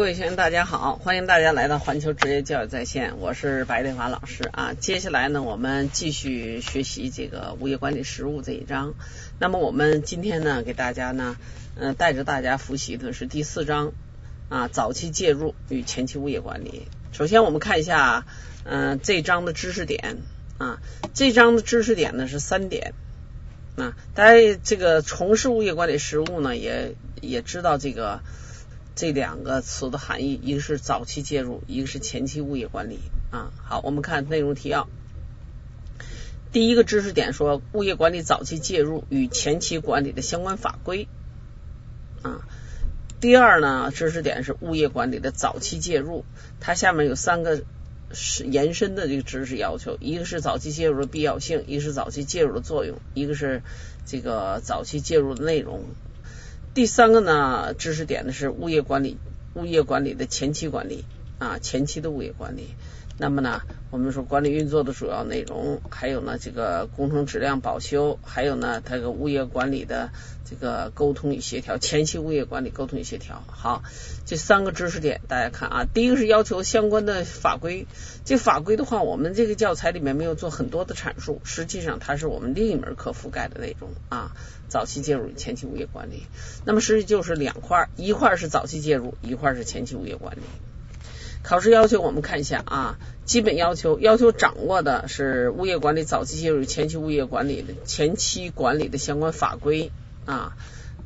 各位学员，大家好，欢迎大家来到环球职业教育在线，我是白丽华老师啊。接下来呢，我们继续学习这个物业管理实务这一章。那么我们今天呢，给大家呢，嗯，带着大家复习的是第四章啊，早期介入与前期物业管理。首先我们看一下，嗯，这章的知识点啊，这章的知识点呢是三点啊。大家这个从事物业管理实务呢，也也知道这个。这两个词的含义，一个是早期介入，一个是前期物业管理啊。好，我们看内容提要。第一个知识点说，物业管理早期介入与前期管理的相关法规啊。第二呢，知识点是物业管理的早期介入，它下面有三个是延伸的这个知识要求，一个是早期介入的必要性，一个是早期介入的作用，一个是这个早期介入的内容。第三个呢，知识点呢是物业管理，物业管理的前期管理。啊，前期的物业管理。那么呢，我们说管理运作的主要内容，还有呢这个工程质量保修，还有呢它这个物业管理的这个沟通与协调，前期物业管理沟通与协调。好，这三个知识点大家看啊，第一个是要求相关的法规，这法规的话，我们这个教材里面没有做很多的阐述，实际上它是我们另一门课覆盖的内容啊，早期介入前期物业管理。那么实际就是两块，一块是早期介入，一块是前期物业管理。考试要求我们看一下啊，基本要求要求掌握的是物业管理早期介入、前期物业管理的前期管理的相关法规啊。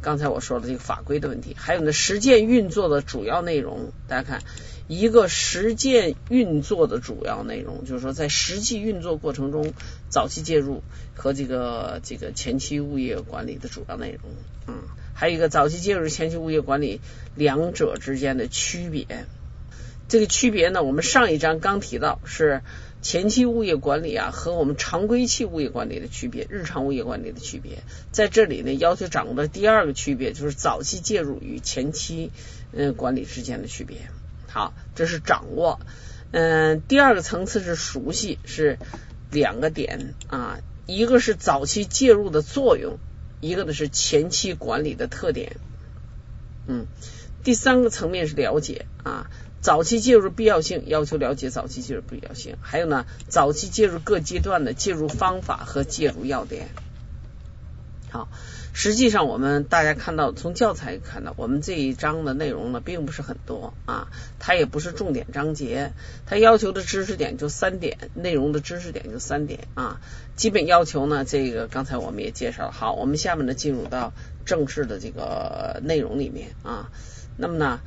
刚才我说的这个法规的问题，还有呢实践运作的主要内容。大家看，一个实践运作的主要内容，就是说在实际运作过程中，早期介入和这个这个前期物业管理的主要内容。嗯，还有一个早期介入、前期物业管理两者之间的区别。这个区别呢，我们上一章刚提到是前期物业管理啊和我们常规期物业管理的区别，日常物业管理的区别，在这里呢要求掌握的第二个区别就是早期介入与前期嗯管理之间的区别。好，这是掌握。嗯，第二个层次是熟悉，是两个点啊，一个是早期介入的作用，一个呢是前期管理的特点。嗯，第三个层面是了解啊。早期介入必要性要求了解早期介入必要性，还有呢，早期介入各阶段的介入方法和介入要点。好，实际上我们大家看到从教材看到，我们这一章的内容呢并不是很多啊，它也不是重点章节，它要求的知识点就三点，内容的知识点就三点啊。基本要求呢，这个刚才我们也介绍了。好，我们下面呢进入到正式的这个内容里面啊，那么呢。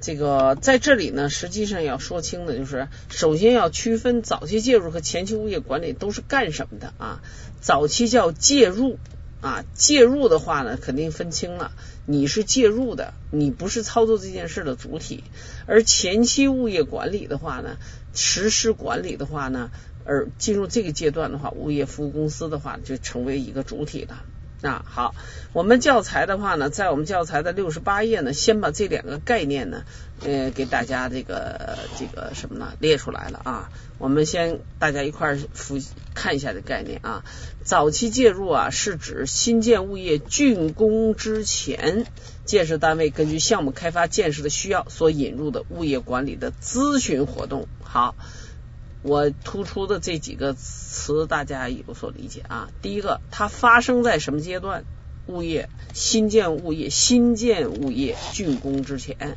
这个在这里呢，实际上要说清的就是，首先要区分早期介入和前期物业管理都是干什么的啊？早期叫介入啊，介入的话呢，肯定分清了，你是介入的，你不是操作这件事的主体；而前期物业管理的话呢，实施管理的话呢，而进入这个阶段的话，物业服务公司的话就成为一个主体了。啊，好，我们教材的话呢，在我们教材的六十八页呢，先把这两个概念呢，呃，给大家这个这个什么呢，列出来了啊。我们先大家一块儿复看一下这概念啊。早期介入啊，是指新建物业竣工之前，建设单位根据项目开发建设的需要所引入的物业管理的咨询活动。好。我突出的这几个词，大家有所理解啊。第一个，它发生在什么阶段？物业新建物业新建物业竣工之前。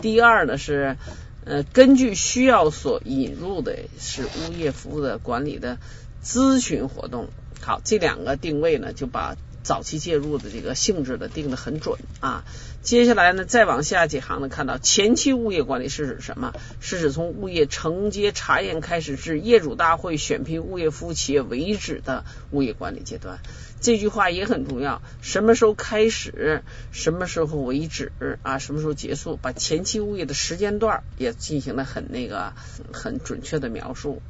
第二呢是呃，根据需要所引入的是物业服务的管理的咨询活动。好，这两个定位呢，就把。早期介入的这个性质的定的很准啊，接下来呢再往下几行呢，看到前期物业管理是指什么？是指从物业承接查验开始至业主大会选聘物业服务企业为止的物业管理阶段。这句话也很重要，什么时候开始，什么时候为止啊？什么时候结束？把前期物业的时间段也进行了很那个很准确的描述。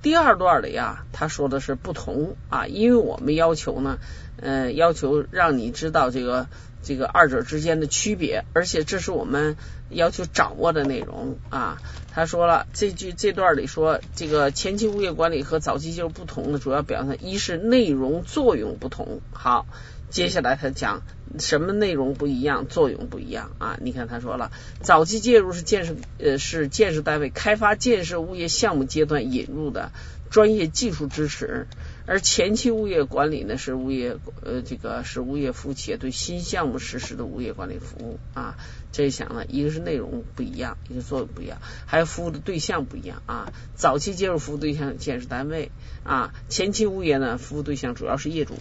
第二段里呀，他说的是不同啊，因为我们要求呢，呃，要求让你知道这个这个二者之间的区别，而且这是我们要求掌握的内容啊。他说了，这句这段里说，这个前期物业管理和早期就是不同的主要表现，一是内容作用不同，好，接下来他讲什么内容不一样，作用不一样啊？你看他说了，早期介入是建设呃是建设单位开发建设物业项目阶段引入的专业技术支持，而前期物业管理呢是物业呃这个是物业服务企业对新项目实施的物业管理服务啊。这一想呢，一个是内容不一样，一个作用不一样，还有服务的对象不一样啊。早期介入服务对象建设单位啊，前期物业呢服务对象主要是业主。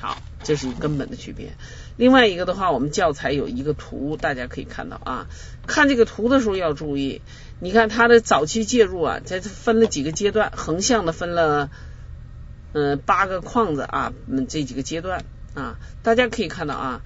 好，这是一根本的区别。另外一个的话，我们教材有一个图，大家可以看到啊。看这个图的时候要注意，你看它的早期介入啊，在分了几个阶段，横向的分了嗯八个框子啊，嗯这几个阶段啊，大家可以看到啊，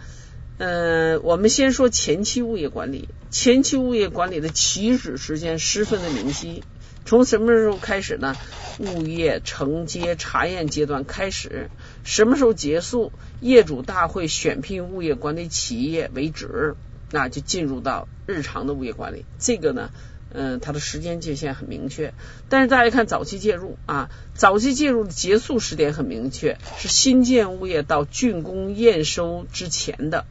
嗯我们先说前期物业管理，前期物业管理的起始时间十分的明晰。从什么时候开始呢？物业承接查验阶段开始，什么时候结束？业主大会选聘物业管理企业为止，那就进入到日常的物业管理。这个呢，嗯，它的时间界限很明确。但是大家看早期介入啊，早期介入的结束时点很明确，是新建物业到竣工验收之前的。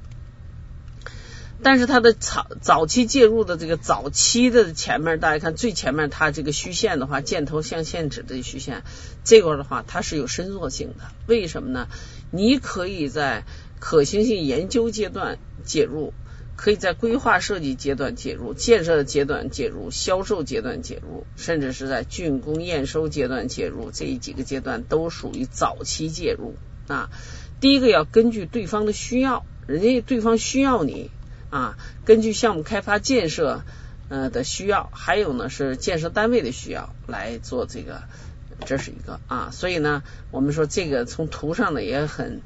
但是它的早早期介入的这个早期的前面，大家看最前面它这个虚线的话，箭头向线指的虚线，这块的话它是有伸缩性的。为什么呢？你可以在可行性研究阶段介入，可以在规划设计阶段介入，建设阶段介入，销售阶段介入，甚至是在竣工验收阶段介入，这几个阶段都属于早期介入啊。第一个要根据对方的需要，人家对方需要你。啊，根据项目开发建设呃的需要，还有呢是建设单位的需要来做这个，这是一个啊，所以呢，我们说这个从图上呢也很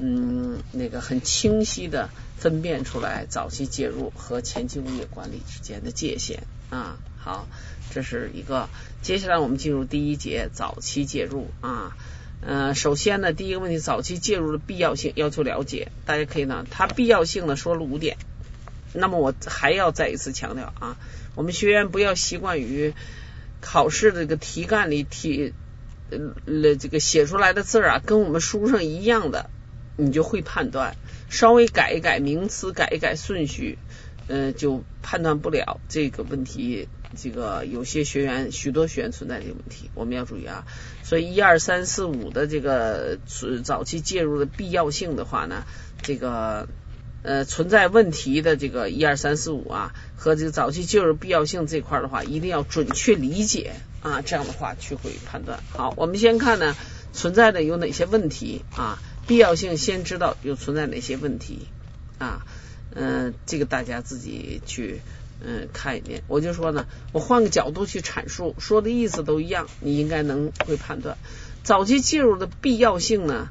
嗯那个很清晰的分辨出来早期介入和前期物业管理之间的界限啊。好，这是一个，接下来我们进入第一节早期介入啊。呃，首先呢，第一个问题，早期介入的必要性要求了解，大家可以呢，它必要性呢说了五点。那么我还要再一次强调啊，我们学员不要习惯于考试这个题干里题呃这个写出来的字啊，跟我们书上一样的，你就会判断，稍微改一改名词，改一改顺序，嗯，就判断不了这个问题。这个有些学员，许多学员存在这个问题，我们要注意啊。所以一二三四五的这个早期介入的必要性的话呢，这个。呃，存在问题的这个一二三四五啊，和这个早期介入必要性这块的话，一定要准确理解啊，这样的话去会判断。好，我们先看呢，存在的有哪些问题啊？必要性先知道有存在哪些问题啊？嗯，这个大家自己去嗯看一遍。我就说呢，我换个角度去阐述，说的意思都一样，你应该能会判断早期介入的必要性呢。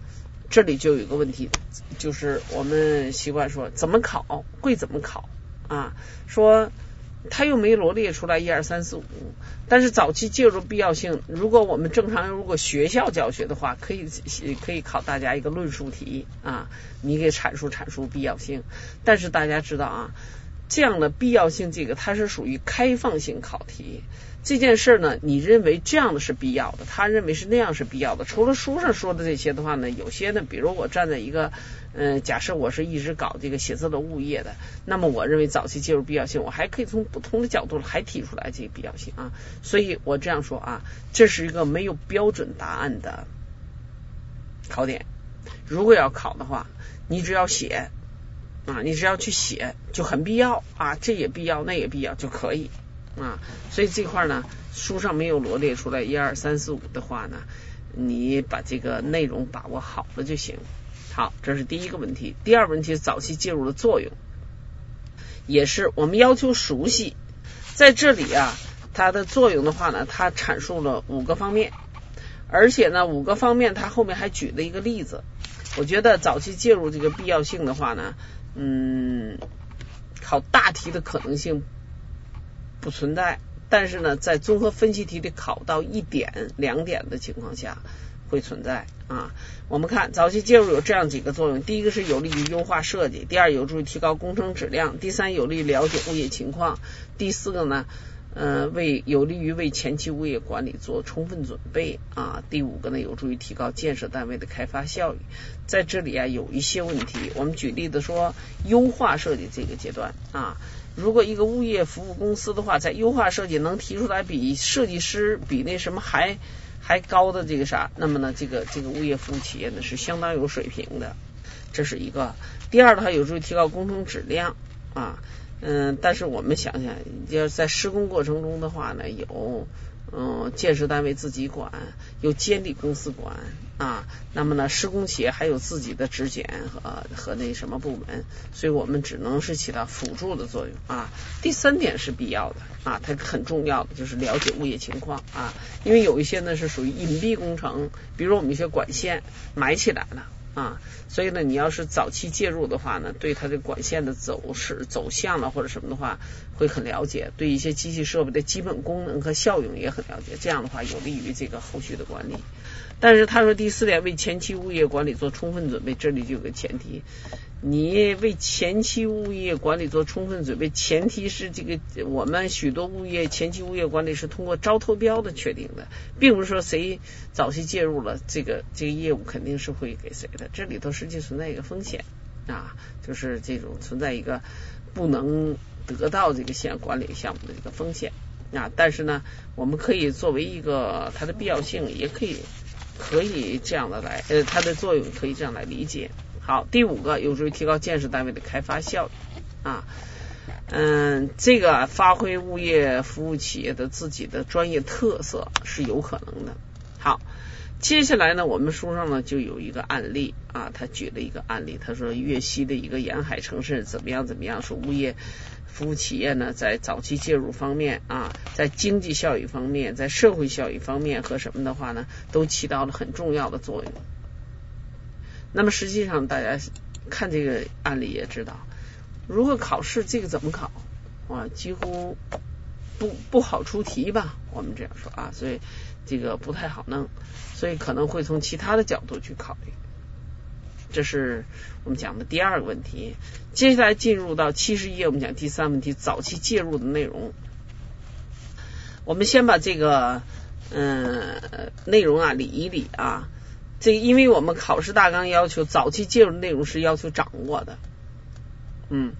这里就有一个问题，就是我们习惯说怎么考会怎么考啊？说他又没罗列出来一二三四五，但是早期介入必要性，如果我们正常如果学校教学的话，可以可以考大家一个论述题啊，你给阐述阐述必要性。但是大家知道啊，这样的必要性这个它是属于开放性考题。这件事呢，你认为这样的是必要的，他认为是那样是必要的。除了书上说的这些的话呢，有些呢，比如我站在一个，嗯，假设我是一直搞这个写字楼物业的，那么我认为早期介入必要性，我还可以从不同的角度还提出来这个必要性啊。所以我这样说啊，这是一个没有标准答案的考点。如果要考的话，你只要写啊，你只要去写就很必要啊，这也必要，那也必要就可以。啊，所以这块呢，书上没有罗列出来一二三四五的话呢，你把这个内容把握好了就行。好，这是第一个问题。第二个问题早期介入的作用，也是我们要求熟悉。在这里啊，它的作用的话呢，它阐述了五个方面，而且呢，五个方面它后面还举了一个例子。我觉得早期介入这个必要性的话呢，嗯，考大题的可能性。不存在，但是呢，在综合分析题里考到一点、两点的情况下会存在啊。我们看早期介入有这样几个作用：第一个是有利于优化设计；第二有助于提高工程质量；第三有利于了解物业情况；第四个呢，呃，为有利于为前期物业管理做充分准备啊。第五个呢，有助于提高建设单位的开发效益。在这里啊，有一些问题，我们举例子说，优化设计这个阶段啊，如果一个物业服务公司的话，在优化设计能提出来比设计师比那什么还还高的这个啥，那么呢，这个这个物业服务企业呢是相当有水平的，这是一个。第二的话，有助于提高工程质量啊。嗯，但是我们想想，要在施工过程中的话呢，有嗯建设单位自己管，有监理公司管啊，那么呢，施工企业还有自己的质检和和那什么部门，所以我们只能是起到辅助的作用啊。第三点是必要的啊，它很重要的就是了解物业情况啊，因为有一些呢是属于隐蔽工程，比如我们一些管线埋起来了。啊，所以呢，你要是早期介入的话呢，对它的管线的走势、走向了或者什么的话，会很了解；对一些机器设备的基本功能和效用也很了解。这样的话，有利于这个后续的管理。但是他说第四点，为前期物业管理做充分准备，这里就有个前提。你为前期物业管理做充分准备，前提是这个我们许多物业前期物业管理是通过招投标的确定的，并不是说谁早期介入了，这个这个业务肯定是会给谁的。这里头实际存在一个风险啊，就是这种存在一个不能得到这个项管理项目的这个风险啊。但是呢，我们可以作为一个它的必要性，也可以可以这样的来呃，它的作用可以这样来理解。好，第五个有助于提高建设单位的开发效益啊，嗯，这个发挥物业服务企业的自己的专业特色是有可能的。好，接下来呢，我们书上呢就有一个案例啊，他举了一个案例，他说粤西的一个沿海城市怎么样怎么样，说物业服务企业呢在早期介入方面啊，在经济效益方面，在社会效益方面和什么的话呢，都起到了很重要的作用。那么实际上，大家看这个案例也知道，如果考试这个怎么考啊？几乎不不好出题吧？我们这样说啊，所以这个不太好弄，所以可能会从其他的角度去考虑。这是我们讲的第二个问题。接下来进入到七十页，我们讲第三问题：早期介入的内容。我们先把这个嗯内容啊理一理啊。这因为我们考试大纲要求早期介入内容是要求掌握的，嗯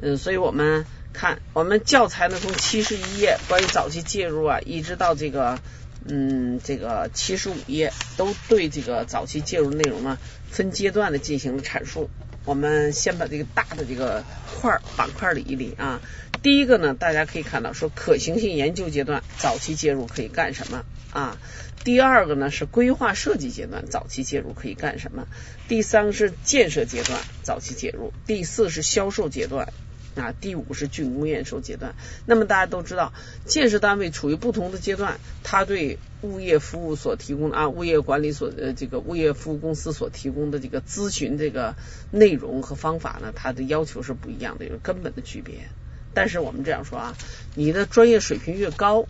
嗯，所以我们看我们教材呢从七十一页关于早期介入啊，一直到这个嗯这个七十五页都对这个早期介入内容呢分阶段的进行阐述。我们先把这个大的这个块板块理一理啊。第一个呢，大家可以看到说可行性研究阶段早期介入可以干什么啊？第二个呢是规划设计阶段早期介入可以干什么？第三个是建设阶段早期介入，第四是销售阶段啊，第五是竣工验收阶段。那么大家都知道，建设单位处于不同的阶段，它对物业服务所提供的啊，物业管理所呃这个物业服务公司所提供的这个咨询这个内容和方法呢，它的要求是不一样的，有根本的区别。但是我们这样说啊，你的专业水平越高。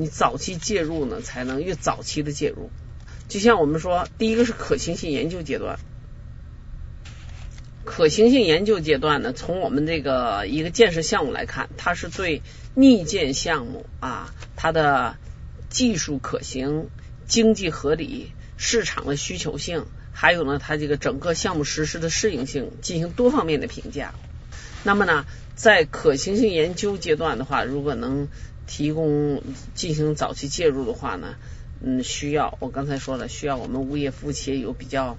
你早期介入呢，才能越早期的介入。就像我们说，第一个是可行性研究阶段。可行性研究阶段呢，从我们这个一个建设项目来看，它是对拟建项目啊，它的技术可行、经济合理、市场的需求性，还有呢，它这个整个项目实施的适应性进行多方面的评价。那么呢，在可行性研究阶段的话，如果能提供进行早期介入的话呢，嗯，需要我刚才说了，需要我们物业服务企业有比较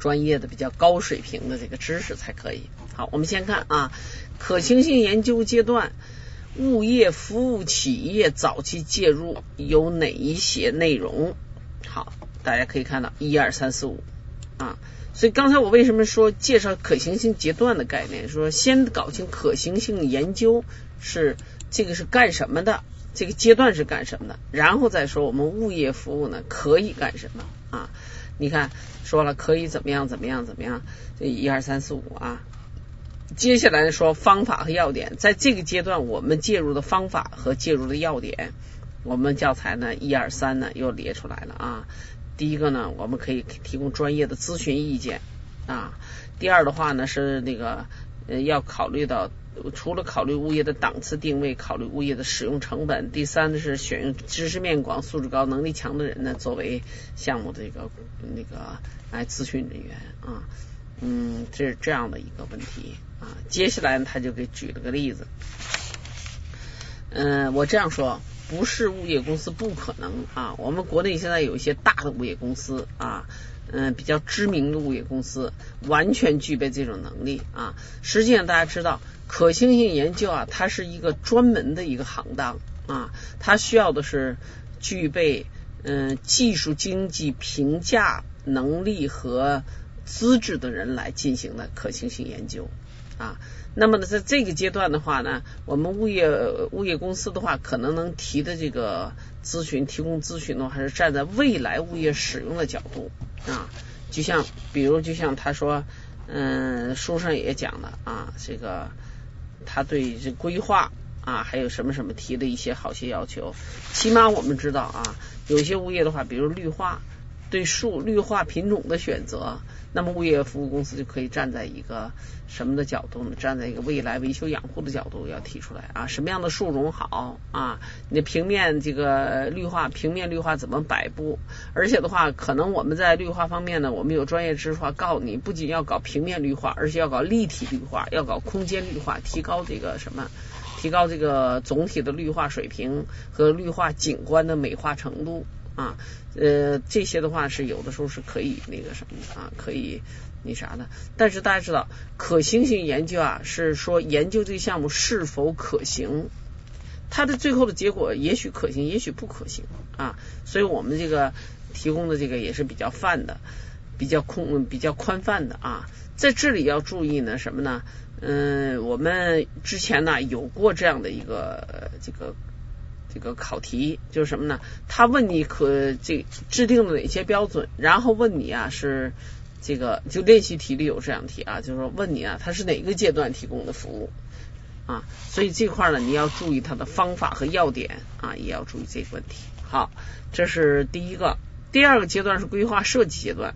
专业的、比较高水平的这个知识才可以。好，我们先看啊，可行性研究阶段，物业服务企业早期介入有哪一些内容？好，大家可以看到一二三四五啊，所以刚才我为什么说介绍可行性阶段的概念？说先搞清可行性研究是。这个是干什么的？这个阶段是干什么的？然后再说我们物业服务呢可以干什么啊？你看说了可以怎么样怎么样怎么样？这一二三四五啊，接下来说方法和要点，在这个阶段我们介入的方法和介入的要点，我们教材呢一二三呢又列出来了啊。第一个呢，我们可以提供专业的咨询意见啊。第二的话呢是那个呃要考虑到。除了考虑物业的档次定位，考虑物业的使用成本，第三呢是选用知识面广、素质高、能力强的人呢作为项目的这个那个来咨询人员啊，嗯，这是这样的一个问题啊。接下来他就给举了个例子，嗯，我这样说，不是物业公司不可能啊，我们国内现在有一些大的物业公司啊。嗯，比较知名的物业公司完全具备这种能力啊。实际上，大家知道，可行性研究啊，它是一个专门的一个行当啊，它需要的是具备嗯技术经济评价能力和资质的人来进行的可行性研究啊。那么呢，在这个阶段的话呢，我们物业物业公司的话，可能能提的这个咨询提供咨询的话，还是站在未来物业使用的角度。啊，就像比如，就像他说，嗯，书上也讲了啊，这个他对这规划啊，还有什么什么提的一些好些要求，起码我们知道啊，有些物业的话，比如绿化。对树绿化品种的选择，那么物业服务公司就可以站在一个什么的角度呢？站在一个未来维修养护的角度要提出来啊，什么样的树种好啊？你的平面这个绿化，平面绿化怎么摆布？而且的话，可能我们在绿化方面呢，我们有专业知识话告诉你，不仅要搞平面绿化，而且要搞立体绿化，要搞空间绿化，提高这个什么？提高这个总体的绿化水平和绿化景观的美化程度。啊，呃，这些的话是有的时候是可以那个什么的啊，可以那啥的。但是大家知道，可行性研究啊，是说研究这个项目是否可行，它的最后的结果也许可行，也许不可行啊。所以我们这个提供的这个也是比较泛的，比较空，比较宽泛的啊。在这里要注意呢，什么呢？嗯，我们之前呢有过这样的一个这个。这个考题就是什么呢？他问你可这制定了哪些标准，然后问你啊是这个就练习题里有这样题啊，就是说问你啊他是哪个阶段提供的服务啊，所以这块呢你要注意它的方法和要点啊，也要注意这个问题。好，这是第一个，第二个阶段是规划设计阶段。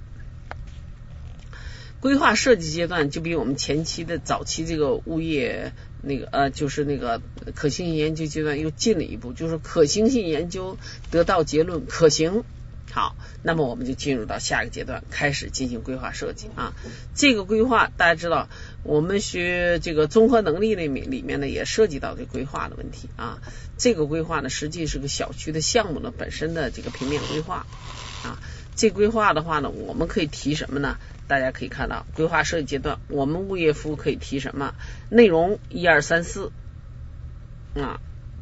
规划设计阶段就比我们前期的早期这个物业那个呃，就是那个可行性研究阶段又进了一步，就是可行性研究得到结论可行，好，那么我们就进入到下一个阶段，开始进行规划设计啊。这个规划大家知道，我们学这个综合能力里面里面呢也涉及到这规划的问题啊。这个规划呢，实际是个小区的项目呢本身的这个平面规划啊。这规划的话呢，我们可以提什么呢？大家可以看到，规划设计阶段，我们物业服务可以提什么内容？一二三四啊，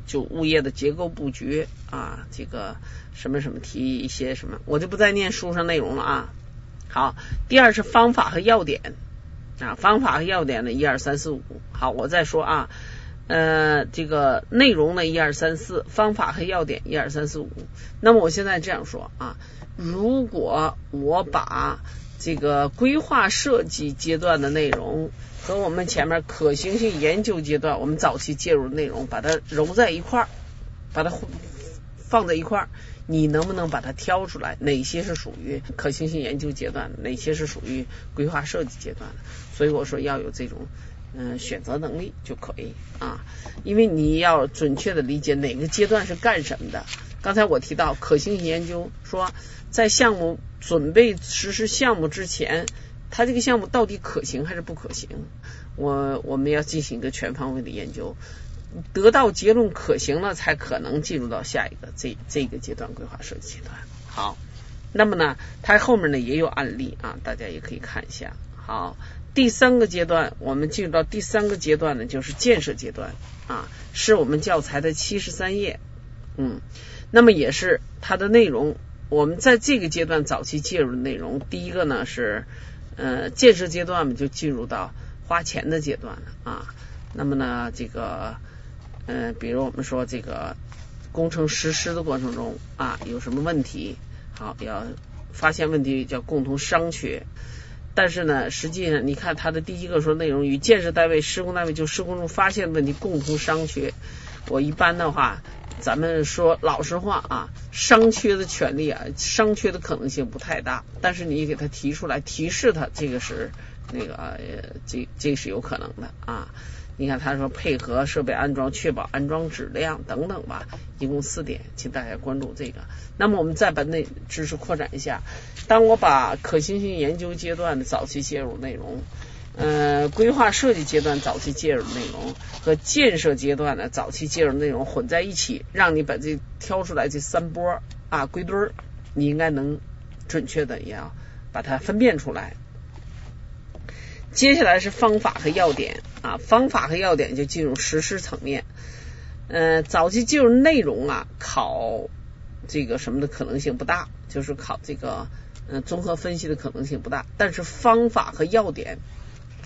就物业的结构布局啊，这个什么什么提一些什么，我就不再念书上内容了啊。好，第二是方法和要点啊，方法和要点呢，一二三四五。好，我再说啊，呃，这个内容呢，一二三四，方法和要点，一二三四五。那么我现在这样说啊，如果我把这个规划设计阶段的内容和我们前面可行性研究阶段我们早期介入的内容，把它揉在一块儿，把它放在一块儿，你能不能把它挑出来？哪些是属于可行性研究阶段的？哪些是属于规划设计阶段的？所以我说要有这种嗯选择能力就可以啊，因为你要准确的理解哪个阶段是干什么的。刚才我提到可行性研究，说在项目准备实施项目之前，它这个项目到底可行还是不可行？我我们要进行一个全方位的研究，得到结论可行了，才可能进入到下一个这这个阶段规划设计阶段。好，那么呢，它后面呢也有案例啊，大家也可以看一下。好，第三个阶段，我们进入到第三个阶段呢，就是建设阶段啊，是我们教材的七十三页，嗯。那么也是它的内容，我们在这个阶段早期介入的内容，第一个呢是呃建设阶段嘛，就进入到花钱的阶段了啊。那么呢，这个嗯，比如我们说这个工程实施的过程中啊，有什么问题，好要发现问题叫共同商榷。但是呢，实际上你看它的第一个说内容与建设单位、施工单位就施工中发现问题共同商榷。我一般的话。咱们说老实话啊，商缺的权利啊，商缺的可能性不太大，但是你给他提出来提示他，这个是那个这这是有可能的啊。你看他说配合设备安装，确保安装质量等等吧，一共四点，请大家关注这个。那么我们再把那知识扩展一下，当我把可行性研究阶段的早期介入内容。呃，规划设计阶段早期介入内容和建设阶段的早期介入内容混在一起，让你把这挑出来这三波啊归堆儿，你应该能准确的也要把它分辨出来。接下来是方法和要点啊，方法和要点就进入实施层面。呃，早期介入内容啊，考这个什么的可能性不大，就是考这个嗯综合分析的可能性不大，但是方法和要点。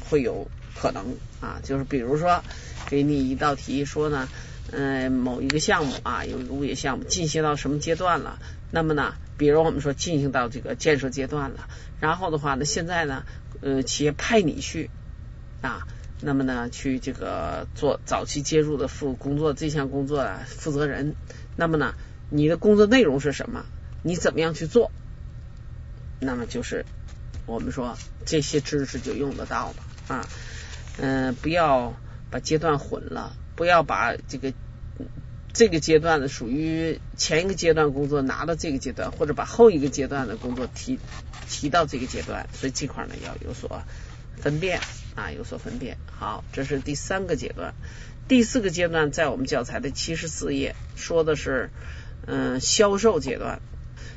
会有可能啊，就是比如说给你一道题说呢，嗯，某一个项目啊，有一个物业项目进行到什么阶段了？那么呢，比如我们说进行到这个建设阶段了，然后的话呢，现在呢，呃，企业派你去啊，那么呢，去这个做早期介入的负工作这项工作的负责人，那么呢，你的工作内容是什么？你怎么样去做？那么就是我们说这些知识就用得到了。啊，嗯，不要把阶段混了，不要把这个这个阶段的属于前一个阶段工作拿到这个阶段，或者把后一个阶段的工作提提到这个阶段，所以这块呢要有所分辨啊，有所分辨。好，这是第三个阶段，第四个阶段在我们教材的七十四页说的是嗯销售阶段。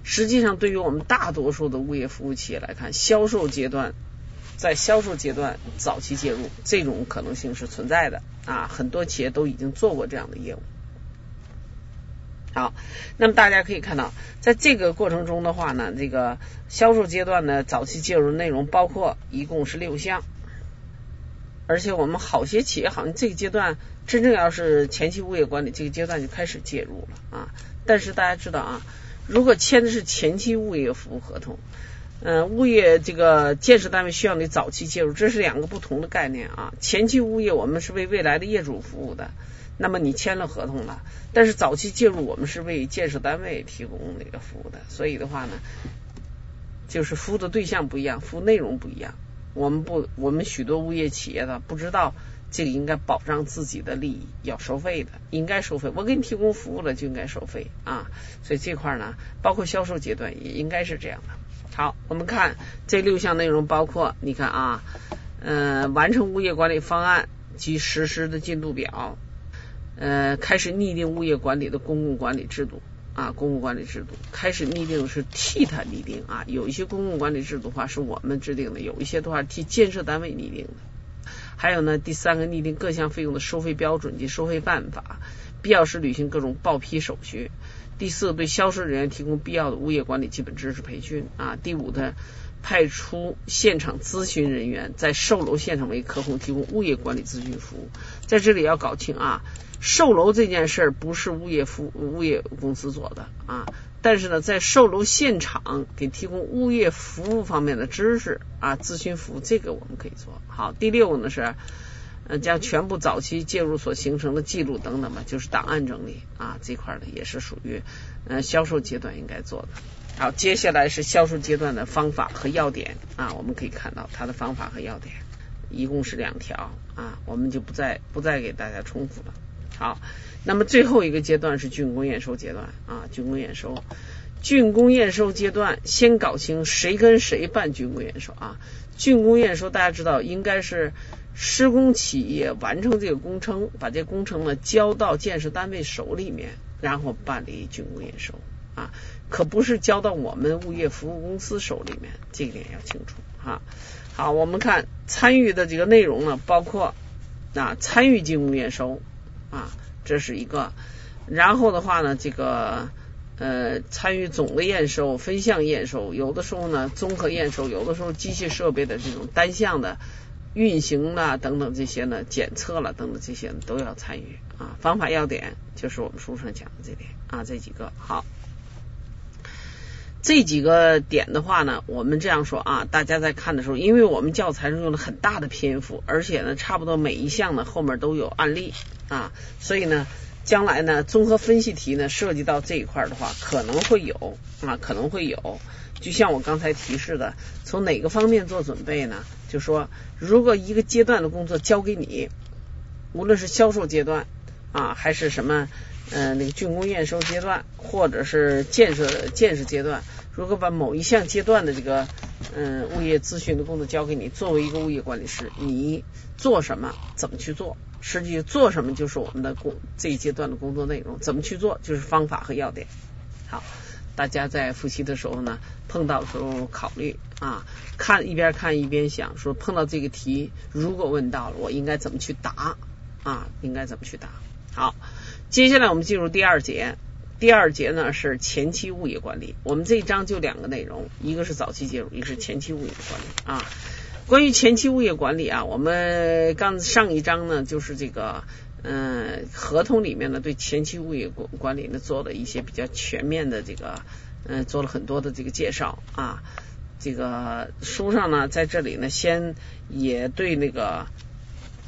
实际上，对于我们大多数的物业服务企业来看，销售阶段。在销售阶段早期介入，这种可能性是存在的啊，很多企业都已经做过这样的业务。好，那么大家可以看到，在这个过程中的话呢，这个销售阶段的早期介入内容包括一共是六项，而且我们好些企业好像这个阶段真正要是前期物业管理这个阶段就开始介入了啊，但是大家知道啊，如果签的是前期物业服务合同。嗯，物业这个建设单位需要你早期介入，这是两个不同的概念啊。前期物业我们是为未来的业主服务的，那么你签了合同了，但是早期介入我们是为建设单位提供那个服务的，所以的话呢，就是服务的对象不一样，服务内容不一样。我们不，我们许多物业企业的不知道这个应该保障自己的利益要收费的，应该收费。我给你提供服务了就应该收费啊，所以这块呢，包括销售阶段也应该是这样的。好，我们看这六项内容，包括你看啊，呃，完成物业管理方案及实施的进度表，呃，开始拟定物业管理的公共管理制度啊，公共管理制度开始拟定是替他拟定啊，有一些公共管理制度的话是我们制定的，有一些的话替建设单位拟定的。还有呢，第三个拟定各项费用的收费标准及收费办法，必要时履行各种报批手续。第四，对销售人员提供必要的物业管理基本知识培训啊。第五的，派出现场咨询人员在售楼现场为客户提供物业管理咨询服务。在这里要搞清啊，售楼这件事儿不是物业服物业公司做的啊，但是呢，在售楼现场给提供物业服务方面的知识啊，咨询服务这个我们可以做好。第六呢是。将全部早期介入所形成的记录等等吧，就是档案整理啊这块呢也是属于呃销售阶段应该做的。好，接下来是销售阶段的方法和要点啊，我们可以看到它的方法和要点一共是两条啊，我们就不再不再给大家重复了。好，那么最后一个阶段是竣工验收阶段啊，竣工验收，竣工验收阶段先搞清谁跟谁办竣工验收啊，竣工验收大家知道应该是。施工企业完成这个工程，把这工程呢交到建设单位手里面，然后办理竣工验收啊，可不是交到我们物业服务公司手里面，这一点要清楚哈。好，我们看参与的这个内容呢，包括啊参与竣工验收啊，这是一个，然后的话呢，这个呃参与总的验收、分项验收，有的时候呢综合验收，有的时候机械设备的这种单项的。运行了等等这些呢，检测了等等这些都要参与啊。方法要点就是我们书上讲的这点啊，这几个好。这几个点的话呢，我们这样说啊，大家在看的时候，因为我们教材上用了很大的篇幅，而且呢，差不多每一项呢后面都有案例啊，所以呢，将来呢，综合分析题呢涉及到这一块的话，可能会有啊，可能会有。就像我刚才提示的，从哪个方面做准备呢？就说如果一个阶段的工作交给你，无论是销售阶段啊，还是什么呃那个竣工验收阶段，或者是建设建设阶段，如果把某一项阶段的这个嗯物业咨询的工作交给你，作为一个物业管理师，你做什么，怎么去做？实际做什么就是我们的工这一阶段的工作内容，怎么去做就是方法和要点。好，大家在复习的时候呢，碰到的时候考虑啊，看一边看一边想，说碰到这个题，如果问到了，我应该怎么去答啊？应该怎么去答？好，接下来我们进入第二节，第二节呢是前期物业管理。我们这一章就两个内容，一个是早期介入，一个是前期物业管理啊。关于前期物业管理啊，我们刚上一章呢，就是这个嗯合同里面呢，对前期物业管管理呢做了一些比较全面的这个嗯做了很多的这个介绍啊。这个书上呢，在这里呢，先也对那个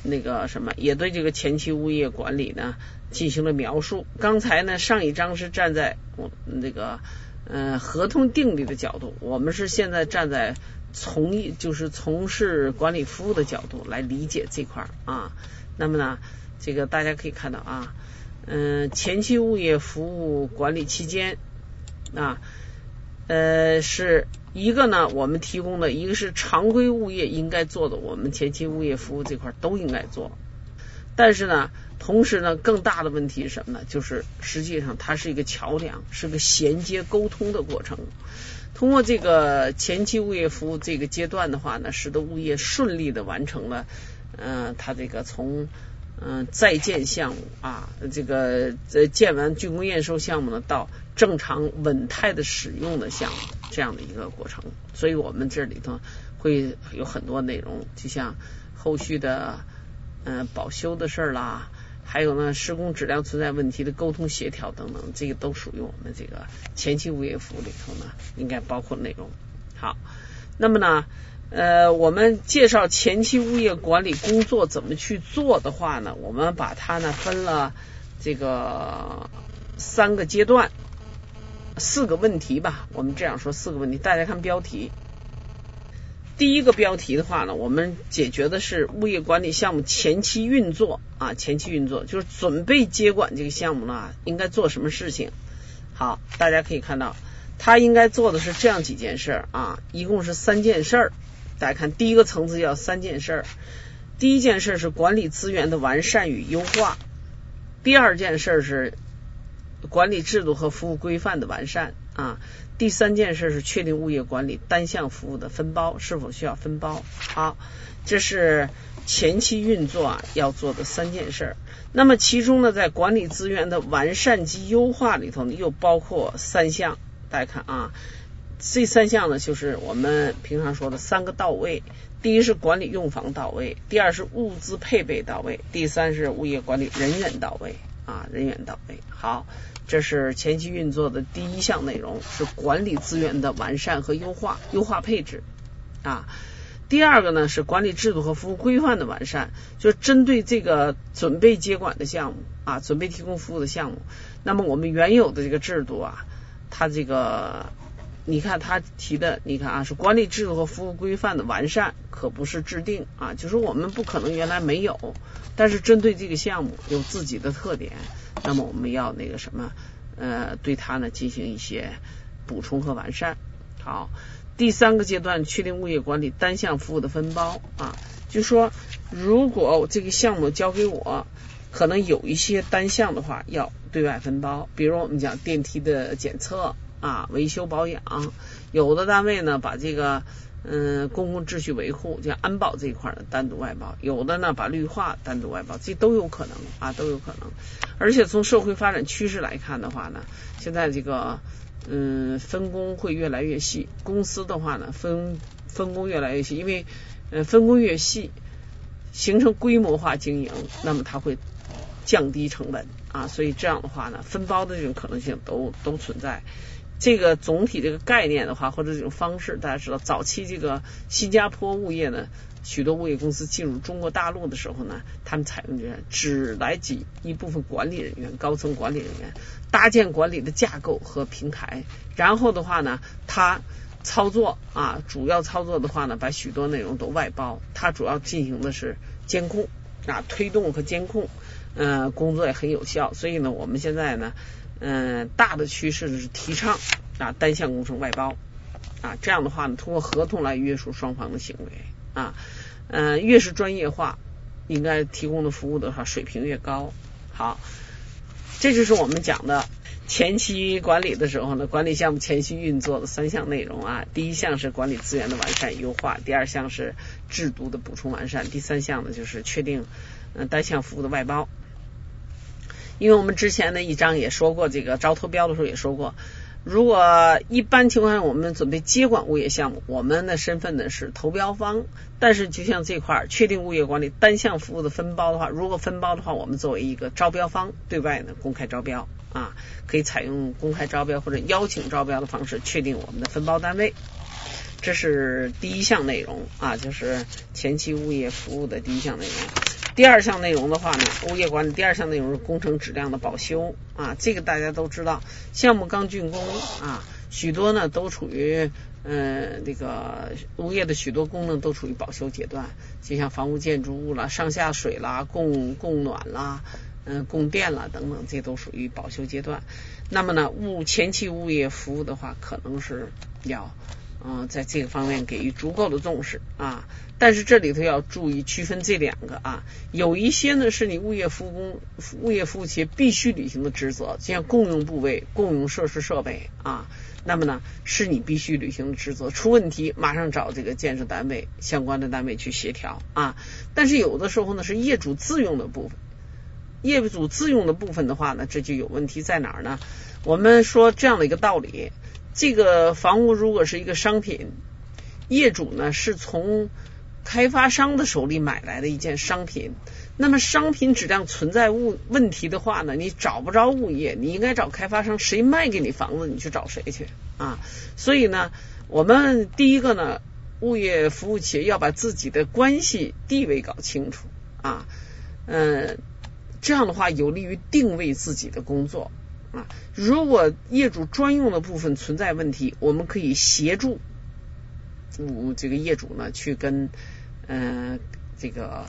那个什么，也对这个前期物业管理呢进行了描述。刚才呢，上一章是站在我那个嗯合同订立的角度，我们是现在站在。从业就是从事管理服务的角度来理解这块啊，那么呢，这个大家可以看到啊，嗯，前期物业服务管理期间啊，呃，是一个呢，我们提供的一个是常规物业应该做的，我们前期物业服务这块都应该做，但是呢，同时呢，更大的问题是什么呢？就是实际上它是一个桥梁，是个衔接沟通的过程。通过这个前期物业服务这个阶段的话呢，使得物业顺利的完成了，嗯，它这个从嗯在建项目啊，这个呃建完竣工验收项目呢，到正常稳态的使用的项目这样的一个过程。所以我们这里头会有很多内容，就像后续的嗯保修的事儿啦。还有呢，施工质量存在问题的沟通协调等等，这个都属于我们这个前期物业服务里头呢，应该包括内容。好，那么呢，呃，我们介绍前期物业管理工作怎么去做的话呢，我们把它呢分了这个三个阶段，四个问题吧。我们这样说，四个问题，大家看标题。第一个标题的话呢，我们解决的是物业管理项目前期运作啊，前期运作就是准备接管这个项目呢，应该做什么事情？好，大家可以看到，他应该做的是这样几件事啊，一共是三件事。大家看，第一个层次叫三件事儿。第一件事是管理资源的完善与优化，第二件事是管理制度和服务规范的完善啊。第三件事是确定物业管理单项服务的分包是否需要分包。好，这是前期运作啊要做的三件事。那么其中呢，在管理资源的完善及优化里头呢，又包括三项。大家看啊，这三项呢，就是我们平常说的三个到位。第一是管理用房到位，第二是物资配备到位，第三是物业管理人员到位啊，人员到位。好。这是前期运作的第一项内容，是管理资源的完善和优化，优化配置啊。第二个呢是管理制度和服务规范的完善，就是针对这个准备接管的项目啊，准备提供服务的项目，那么我们原有的这个制度啊，它这个你看他提的，你看啊，是管理制度和服务规范的完善，可不是制定啊，就是我们不可能原来没有，但是针对这个项目有自己的特点。那么我们要那个什么呃，对它呢进行一些补充和完善。好，第三个阶段确定物业管理单项服务的分包啊，就说如果这个项目交给我，可能有一些单项的话要对外分包，比如我们讲电梯的检测啊、维修保养，有的单位呢把这个。嗯，公共秩序维护，像安保这一块呢，单独外包；有的呢，把绿化单独外包，这都有可能啊，都有可能。而且从社会发展趋势来看的话呢，现在这个嗯分工会越来越细，公司的话呢分分工越来越细，因为呃分工越细，形成规模化经营，那么它会降低成本啊，所以这样的话呢，分包的这种可能性都都存在。这个总体这个概念的话，或者这种方式，大家知道，早期这个新加坡物业呢，许多物业公司进入中国大陆的时候呢，他们采用的只来几一部分管理人员、高层管理人员，搭建管理的架构和平台，然后的话呢，他操作啊，主要操作的话呢，把许多内容都外包，他主要进行的是监控啊，推动和监控，呃，工作也很有效。所以呢，我们现在呢，嗯，大的趋势是提倡啊单项工程外包啊，这样的话呢，通过合同来约束双方的行为啊，嗯，越是专业化，应该提供的服务的话水平越高。好，这就是我们讲的。前期管理的时候呢，管理项目前期运作的三项内容啊，第一项是管理资源的完善优化，第二项是制度的补充完善，第三项呢就是确定嗯单项服务的外包。因为我们之前的一章也说过，这个招投标的时候也说过。如果一般情况下我们准备接管物业项目，我们的身份呢是投标方，但是就像这块儿确定物业管理单项服务的分包的话，如果分包的话，我们作为一个招标方，对外呢公开招标啊，可以采用公开招标或者邀请招标的方式确定我们的分包单位，这是第一项内容啊，就是前期物业服务的第一项内容。第二项内容的话呢，物业管理第二项内容是工程质量的保修啊，这个大家都知道，项目刚竣工啊，许多呢都处于嗯这个物业的许多功能都处于保修阶段，就像房屋建筑物啦、上下水啦、供供暖啦、嗯供电啦等等，这都属于保修阶段。那么呢，物前期物业服务的话，可能是要。啊，在这个方面给予足够的重视啊，但是这里头要注意区分这两个啊，有一些呢是你物业服务工物业服务企业必须履行的职责，像共用部位、共用设施设备啊，那么呢是你必须履行的职责，出问题马上找这个建设单位相关的单位去协调啊。但是有的时候呢是业主自用的部分，业主自用的部分的话呢，这就有问题在哪儿呢？我们说这样的一个道理。这个房屋如果是一个商品，业主呢是从开发商的手里买来的一件商品，那么商品质量存在物问题的话呢，你找不着物业，你应该找开发商，谁卖给你房子，你去找谁去啊？所以呢，我们第一个呢，物业服务企业要把自己的关系地位搞清楚啊，嗯，这样的话有利于定位自己的工作。啊，如果业主专用的部分存在问题，我们可以协助，嗯，这个业主呢去跟嗯这个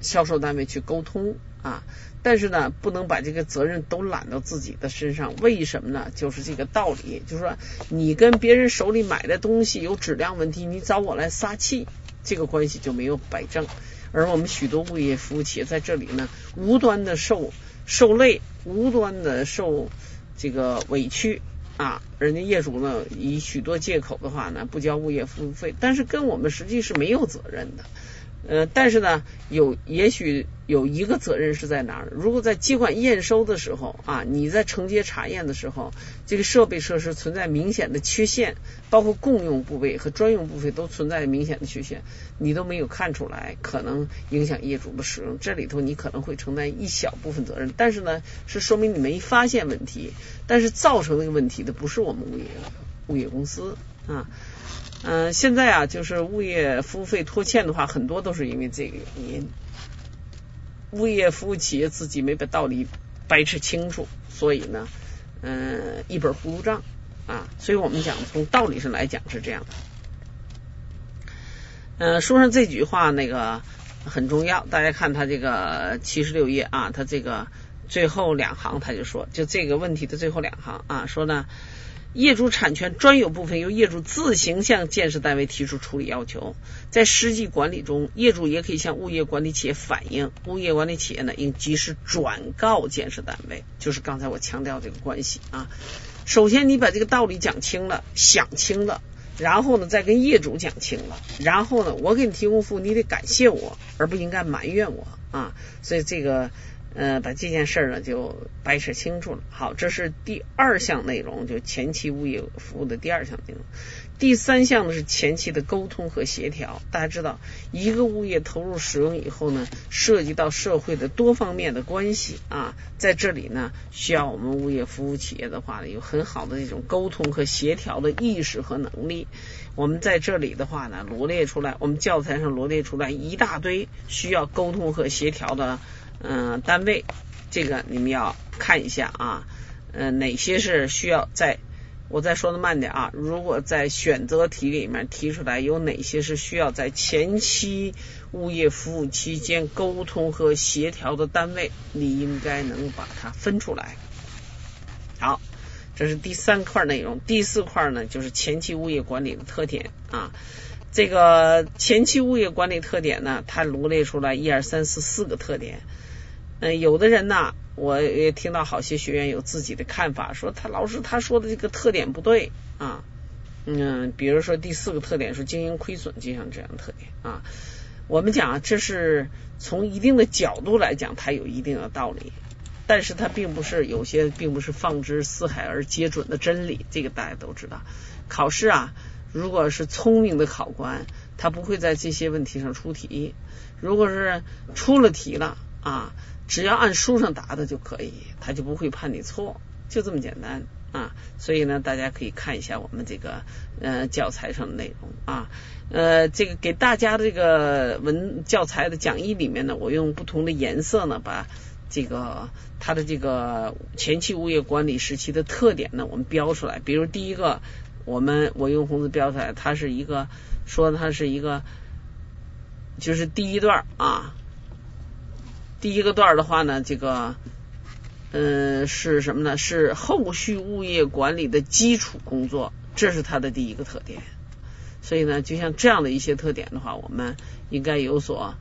销售单位去沟通啊，但是呢不能把这个责任都揽到自己的身上，为什么呢？就是这个道理，就是说你跟别人手里买的东西有质量问题，你找我来撒气，这个关系就没有摆正，而我们许多物业服务企业在这里呢，无端的受。受累，无端的受这个委屈啊！人家业主呢，以许多借口的话呢，不交物业服务费，但是跟我们实际是没有责任的。呃，但是呢，有也许有一个责任是在哪儿？如果在接管验收的时候啊，你在承接查验的时候，这个设备设施存在明显的缺陷，包括共用部位和专用部位都存在明显的缺陷，你都没有看出来，可能影响业主的使用，这里头你可能会承担一小部分责任，但是呢，是说明你没发现问题，但是造成这个问题的不是我们物业物业公司啊。嗯，现在啊，就是物业服务费拖欠的话，很多都是因为这个原因。物业服务企业自己没把道理掰扯清楚，所以呢，嗯，一本糊涂账啊。所以我们讲，从道理上来讲是这样的。嗯，书上这句话那个很重要，大家看他这个七十六页啊，他这个最后两行他就说，就这个问题的最后两行啊，说呢。业主产权专有部分由业主自行向建设单位提出处理要求，在实际管理中，业主也可以向物业管理企业反映，物业管理企业呢应及时转告建设单位。就是刚才我强调这个关系啊，首先你把这个道理讲清了、想清了，然后呢再跟业主讲清了，然后呢我给你提供服务，你得感谢我，而不应该埋怨我啊。所以这个。呃，把这件事儿呢就掰扯清楚了。好，这是第二项内容，就前期物业服务的第二项内容。第三项呢是前期的沟通和协调。大家知道，一个物业投入使用以后呢，涉及到社会的多方面的关系啊，在这里呢，需要我们物业服务企业的话呢，有很好的这种沟通和协调的意识和能力。我们在这里的话呢，罗列出来，我们教材上罗列出来一大堆需要沟通和协调的。嗯，单位这个你们要看一下啊，嗯，哪些是需要在我再说的慢点啊，如果在选择题里面提出来有哪些是需要在前期物业服务期间沟通和协调的单位，你应该能把它分出来。好，这是第三块内容。第四块呢，就是前期物业管理的特点啊。这个前期物业管理特点呢，它罗列出来一二三四四个特点。嗯，有的人呢，我也听到好些学员有自己的看法，说他老师他说的这个特点不对啊。嗯，比如说第四个特点是经营亏损，就像这样的特点啊。我们讲这是从一定的角度来讲，它有一定的道理，但是它并不是有些并不是放之四海而皆准的真理，这个大家都知道。考试啊。如果是聪明的考官，他不会在这些问题上出题。如果是出了题了啊，只要按书上答的就可以，他就不会判你错，就这么简单啊。所以呢，大家可以看一下我们这个呃教材上的内容啊。呃，这个给大家的这个文教材的讲义里面呢，我用不同的颜色呢，把这个它的这个前期物业管理时期的特点呢，我们标出来。比如第一个。我们我用红字标出来，它是一个说它是一个，就是第一段啊，第一个段的话呢，这个嗯是什么呢？是后续物业管理的基础工作，这是它的第一个特点。所以呢，就像这样的一些特点的话，我们应该有所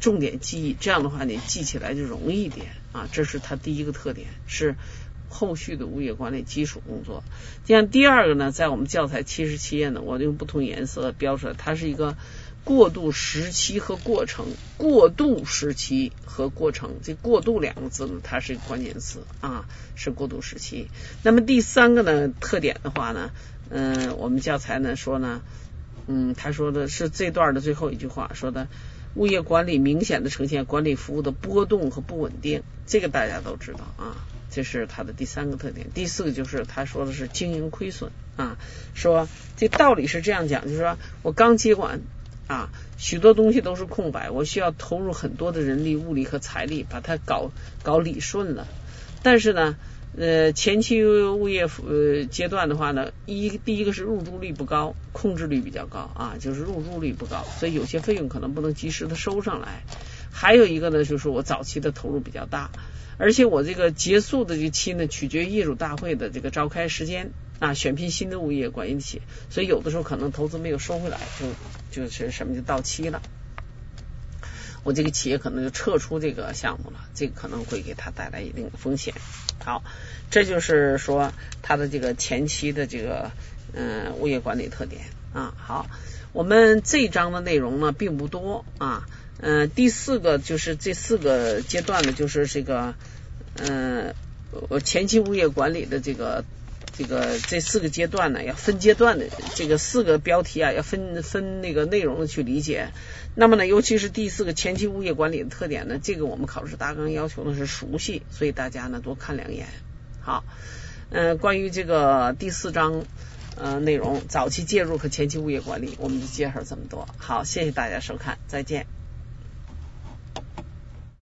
重点记忆，这样的话你记起来就容易一点啊。这是它第一个特点是。后续的物业管理基础工作，像第二个呢，在我们教材七十七页呢，我用不同颜色标出来，它是一个过渡时期和过程。过渡时期和过程，这“过渡”两个字呢，它是一个关键词啊，是过渡时期。那么第三个呢，特点的话呢，嗯，我们教材呢说呢，嗯，他说的是这段的最后一句话，说的物业管理明显的呈现管理服务的波动和不稳定，这个大家都知道啊。这是它的第三个特点，第四个就是他说的是经营亏损啊，说这道理是这样讲，就是说我刚接管啊，许多东西都是空白，我需要投入很多的人力、物力和财力把它搞搞理顺了。但是呢，呃，前期物业呃阶段的话呢，一第一个是入住率不高，控制率比较高啊，就是入住率不高，所以有些费用可能不能及时的收上来。还有一个呢，就是我早期的投入比较大。而且我这个结束的这期呢，取决于业主大会的这个召开时间啊，选聘新的物业管理企业，所以有的时候可能投资没有收回来，就就是什么就到期了，我这个企业可能就撤出这个项目了，这个可能会给他带来一定的风险。好，这就是说它的这个前期的这个嗯物业管理特点啊。好，我们这章的内容呢并不多啊。嗯，第四个就是这四个阶段呢，就是这个嗯，我前期物业管理的这个这个这四个阶段呢，要分阶段的这个四个标题啊，要分分那个内容的去理解。那么呢，尤其是第四个前期物业管理的特点呢，这个我们考试大纲要求的是熟悉，所以大家呢多看两眼。好，嗯，关于这个第四章呃内容，早期介入和前期物业管理，我们就介绍这么多。好，谢谢大家收看，再见。